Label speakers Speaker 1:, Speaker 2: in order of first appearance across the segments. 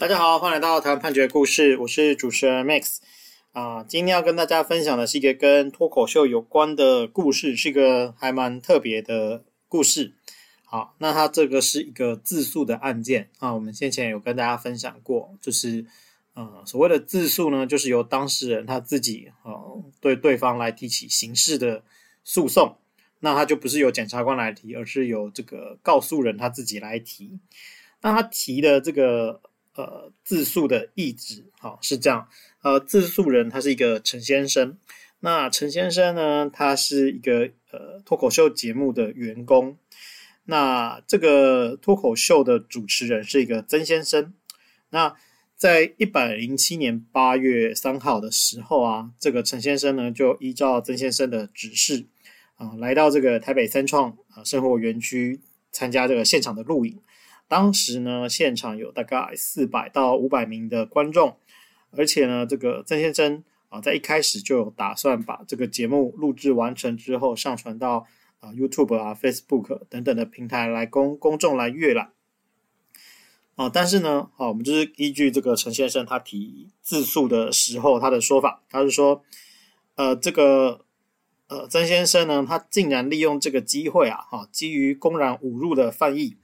Speaker 1: 大家好，欢迎来到台湾判决故事，我是主持人 Max 啊。今天要跟大家分享的是一个跟脱口秀有关的故事，是一个还蛮特别的故事。好，那它这个是一个自诉的案件啊。我们先前有跟大家分享过，就是呃，所谓的自诉呢，就是由当事人他自己呃对对方来提起刑事的诉讼，那他就不是由检察官来提，而是由这个告诉人他自己来提。那他提的这个。呃，自诉的意旨，好、是这样。呃，自诉人他是一个陈先生。那陈先生呢，他是一个呃脱口秀节目的员工。那这个脱口秀的主持人是一个曾先生。那在一百零七年八月三号的时候啊，这个陈先生呢就依照曾先生的指示啊，来到这个台北三创啊生活园区参加这个现场的录影。当时呢，现场有大概四百到五百名的观众，而且呢，这个曾先生啊，在一开始就有打算把这个节目录制完成之后，上传到啊 YouTube 啊、Facebook 等等的平台来供公众来阅览。啊，但是呢，啊，我们就是依据这个陈先生他提自诉的时候他的说法，他是说，呃，这个呃曾先生呢，他竟然利用这个机会啊，哈，基于公然侮辱的犯意。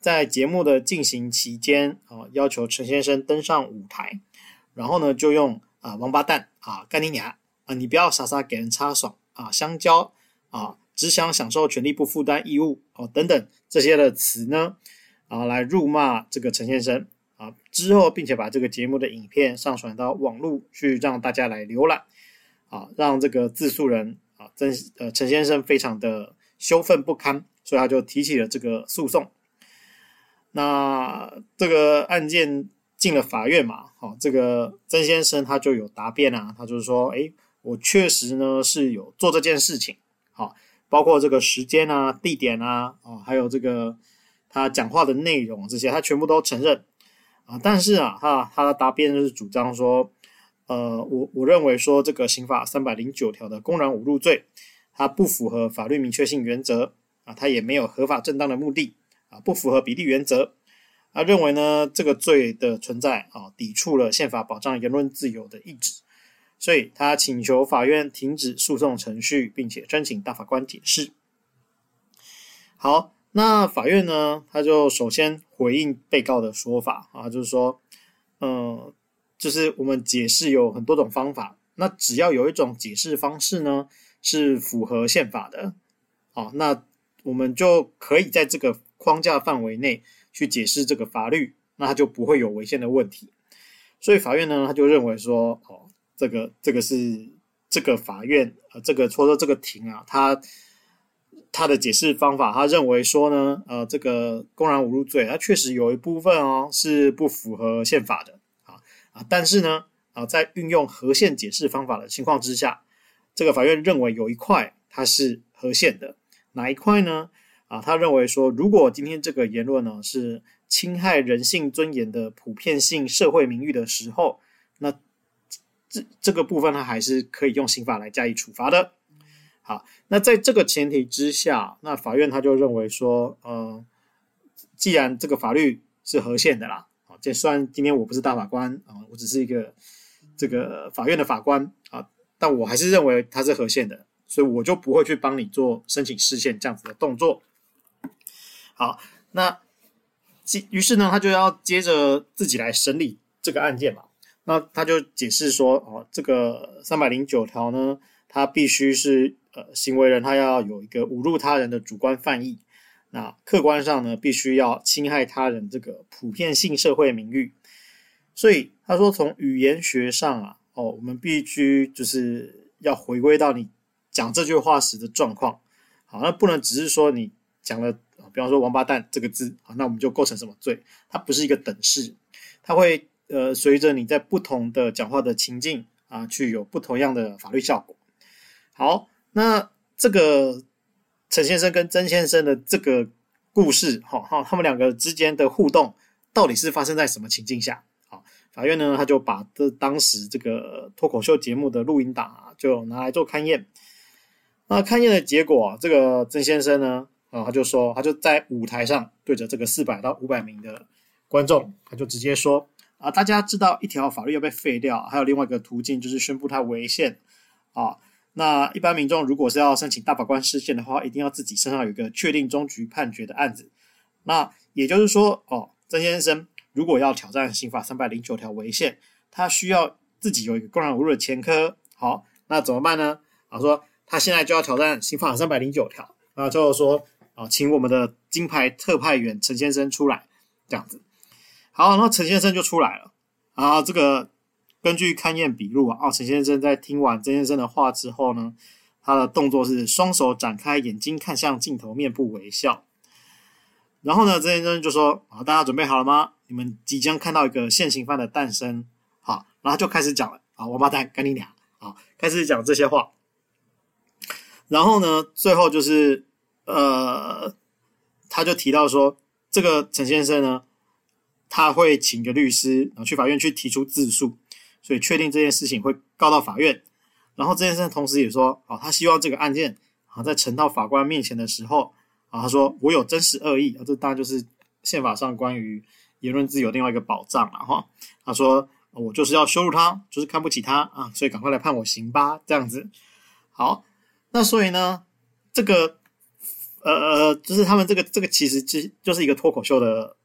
Speaker 1: 在节目的进行期间啊，要求陈先生登上舞台，然后呢，就用啊王八蛋啊干你娘啊，你不要傻傻给人插爽啊，香蕉啊，只想享受权利不负担义务哦等等这些的词呢啊来辱骂这个陈先生啊，之后并且把这个节目的影片上传到网络去让大家来浏览啊，让这个自诉人啊曾呃陈先生非常的羞愤不堪，所以他就提起了这个诉讼。那这个案件进了法院嘛，好，这个曾先生他就有答辩啊，他就是说，诶，我确实呢是有做这件事情，好，包括这个时间啊、地点啊，啊，还有这个他讲话的内容这些，他全部都承认啊。但是啊，他他的答辩就是主张说，呃，我我认为说这个刑法三百零九条的公然侮辱罪，它不符合法律明确性原则啊，它也没有合法正当的目的。啊，不符合比例原则，他认为呢，这个罪的存在啊，抵触了宪法保障言论自由的意志，所以他请求法院停止诉讼程序，并且申请大法官解释。好，那法院呢，他就首先回应被告的说法啊，就是说，嗯，就是我们解释有很多种方法，那只要有一种解释方式呢，是符合宪法的，好，那我们就可以在这个。框架范围内去解释这个法律，那他就不会有违宪的问题。所以法院呢，他就认为说，哦，这个这个是这个法院呃，这个或者这个庭啊，他他的解释方法，他认为说呢，呃，这个公然侮辱罪，它确实有一部分哦是不符合宪法的啊啊，但是呢啊，在运用合宪解释方法的情况之下，这个法院认为有一块它是合宪的，哪一块呢？啊，他认为说，如果今天这个言论呢是侵害人性尊严的普遍性社会名誉的时候，那这这个部分他还是可以用刑法来加以处罚的。好，那在这个前提之下，那法院他就认为说，呃，既然这个法律是合宪的啦，啊，这虽然今天我不是大法官啊，我只是一个这个法院的法官啊，但我还是认为它是合宪的，所以我就不会去帮你做申请释宪这样子的动作。好，那于是呢，他就要接着自己来审理这个案件嘛。那他就解释说，哦，这个三百零九条呢，他必须是呃行为人他要有一个侮辱他人的主观犯意，那客观上呢，必须要侵害他人这个普遍性社会名誉。所以他说，从语言学上啊，哦，我们必须就是要回归到你讲这句话时的状况。好，那不能只是说你讲了。比方说“王八蛋”这个字啊，那我们就构成什么罪？它不是一个等式，它会呃随着你在不同的讲话的情境啊，去有不同样的法律效果。好，那这个陈先生跟曾先生的这个故事，哈哈，他们两个之间的互动到底是发生在什么情境下？啊，法院呢，他就把这当时这个脱口秀节目的录音档啊，就拿来做勘验。那勘验的结果，这个曾先生呢，啊，他就说，他就在舞台上对着这个四百到五百名的观众，他就直接说：“啊，大家知道一条法律要被废掉，还有另外一个途径就是宣布它违宪啊。那一般民众如果是要申请大法官释宪的话，一定要自己身上有一个确定终局判决的案子。那也就是说，哦，曾先生如果要挑战刑法三百零九条违宪，他需要自己有一个公然侮辱的前科。好，那怎么办呢？啊，说他现在就要挑战刑法三百零九条，啊，就是说啊，请我们的金牌特派员陈先生出来，这样子。好，那陈先生就出来了。啊，这个根据勘验笔录啊，陈先生在听完曾先生的话之后呢，他的动作是双手展开，眼睛看向镜头，面部微笑。然后呢，曾先生就说：“啊，大家准备好了吗？你们即将看到一个现行犯的诞生。”好，然后就开始讲了。啊，王八蛋，跟你俩。啊，开始讲这些话。然后呢，最后就是，呃，他就提到说，这个陈先生呢，他会请个律师，然后去法院去提出自诉，所以确定这件事情会告到法院。然后这件事同时也说，啊，他希望这个案件啊，在呈到法官面前的时候，啊，他说我有真实恶意，啊，这当然就是宪法上关于言论自由另外一个保障了哈。他说。我就是要羞辱他，就是看不起他啊，所以赶快来判我刑吧，这样子。好，那所以呢，这个呃呃，就是他们这个这个其实就就是一个脱口秀的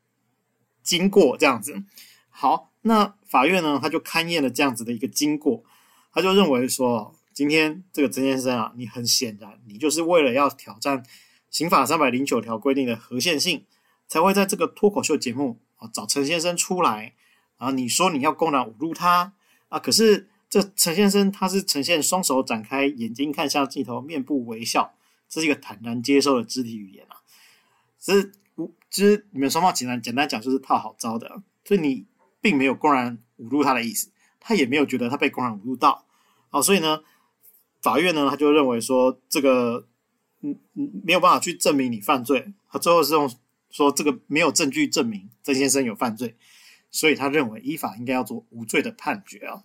Speaker 1: 经过这样子。好，那法院呢，他就勘验了这样子的一个经过，他就认为说，今天这个曾先生啊，你很显然你就是为了要挑战刑法三百零九条规定的合宪性，才会在这个脱口秀节目啊找陈先生出来。啊，你说你要公然侮辱他啊？可是这陈先生他是呈现双手展开，眼睛看向镜头，面部微笑，这是一个坦然接受的肢体语言啊。这是其实你们双方简单简单讲就是套好招的，所以你并没有公然侮辱他的意思，他也没有觉得他被公然侮辱到啊。所以呢，法院呢他就认为说这个嗯嗯没有办法去证明你犯罪，他最后是用说这个没有证据证明曾先生有犯罪。所以他认为依法应该要做无罪的判决啊。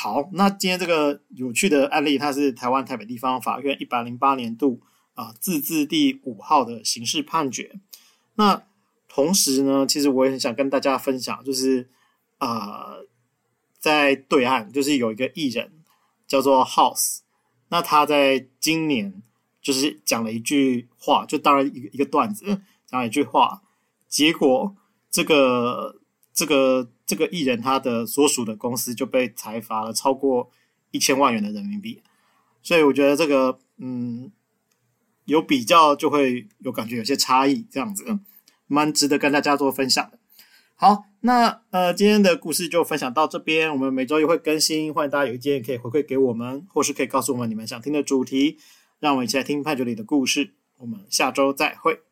Speaker 1: 好，那今天这个有趣的案例，它是台湾台北地方法院一百零八年度啊字字第五号的刑事判决。那同时呢，其实我也很想跟大家分享，就是啊、呃，在对岸就是有一个艺人叫做 House，那他在今年就是讲了一句话，就当然一个一个段子讲了一句话，结果这个。这个这个艺人他的所属的公司就被裁罚了超过一千万元的人民币，所以我觉得这个嗯有比较就会有感觉有些差异，这样子蛮值得跟大家做分享的。好，那呃今天的故事就分享到这边，我们每周也会更新，欢迎大家有意见可以回馈给我们，或是可以告诉我们你们想听的主题，让我们一起来听判决里的故事。我们下周再会。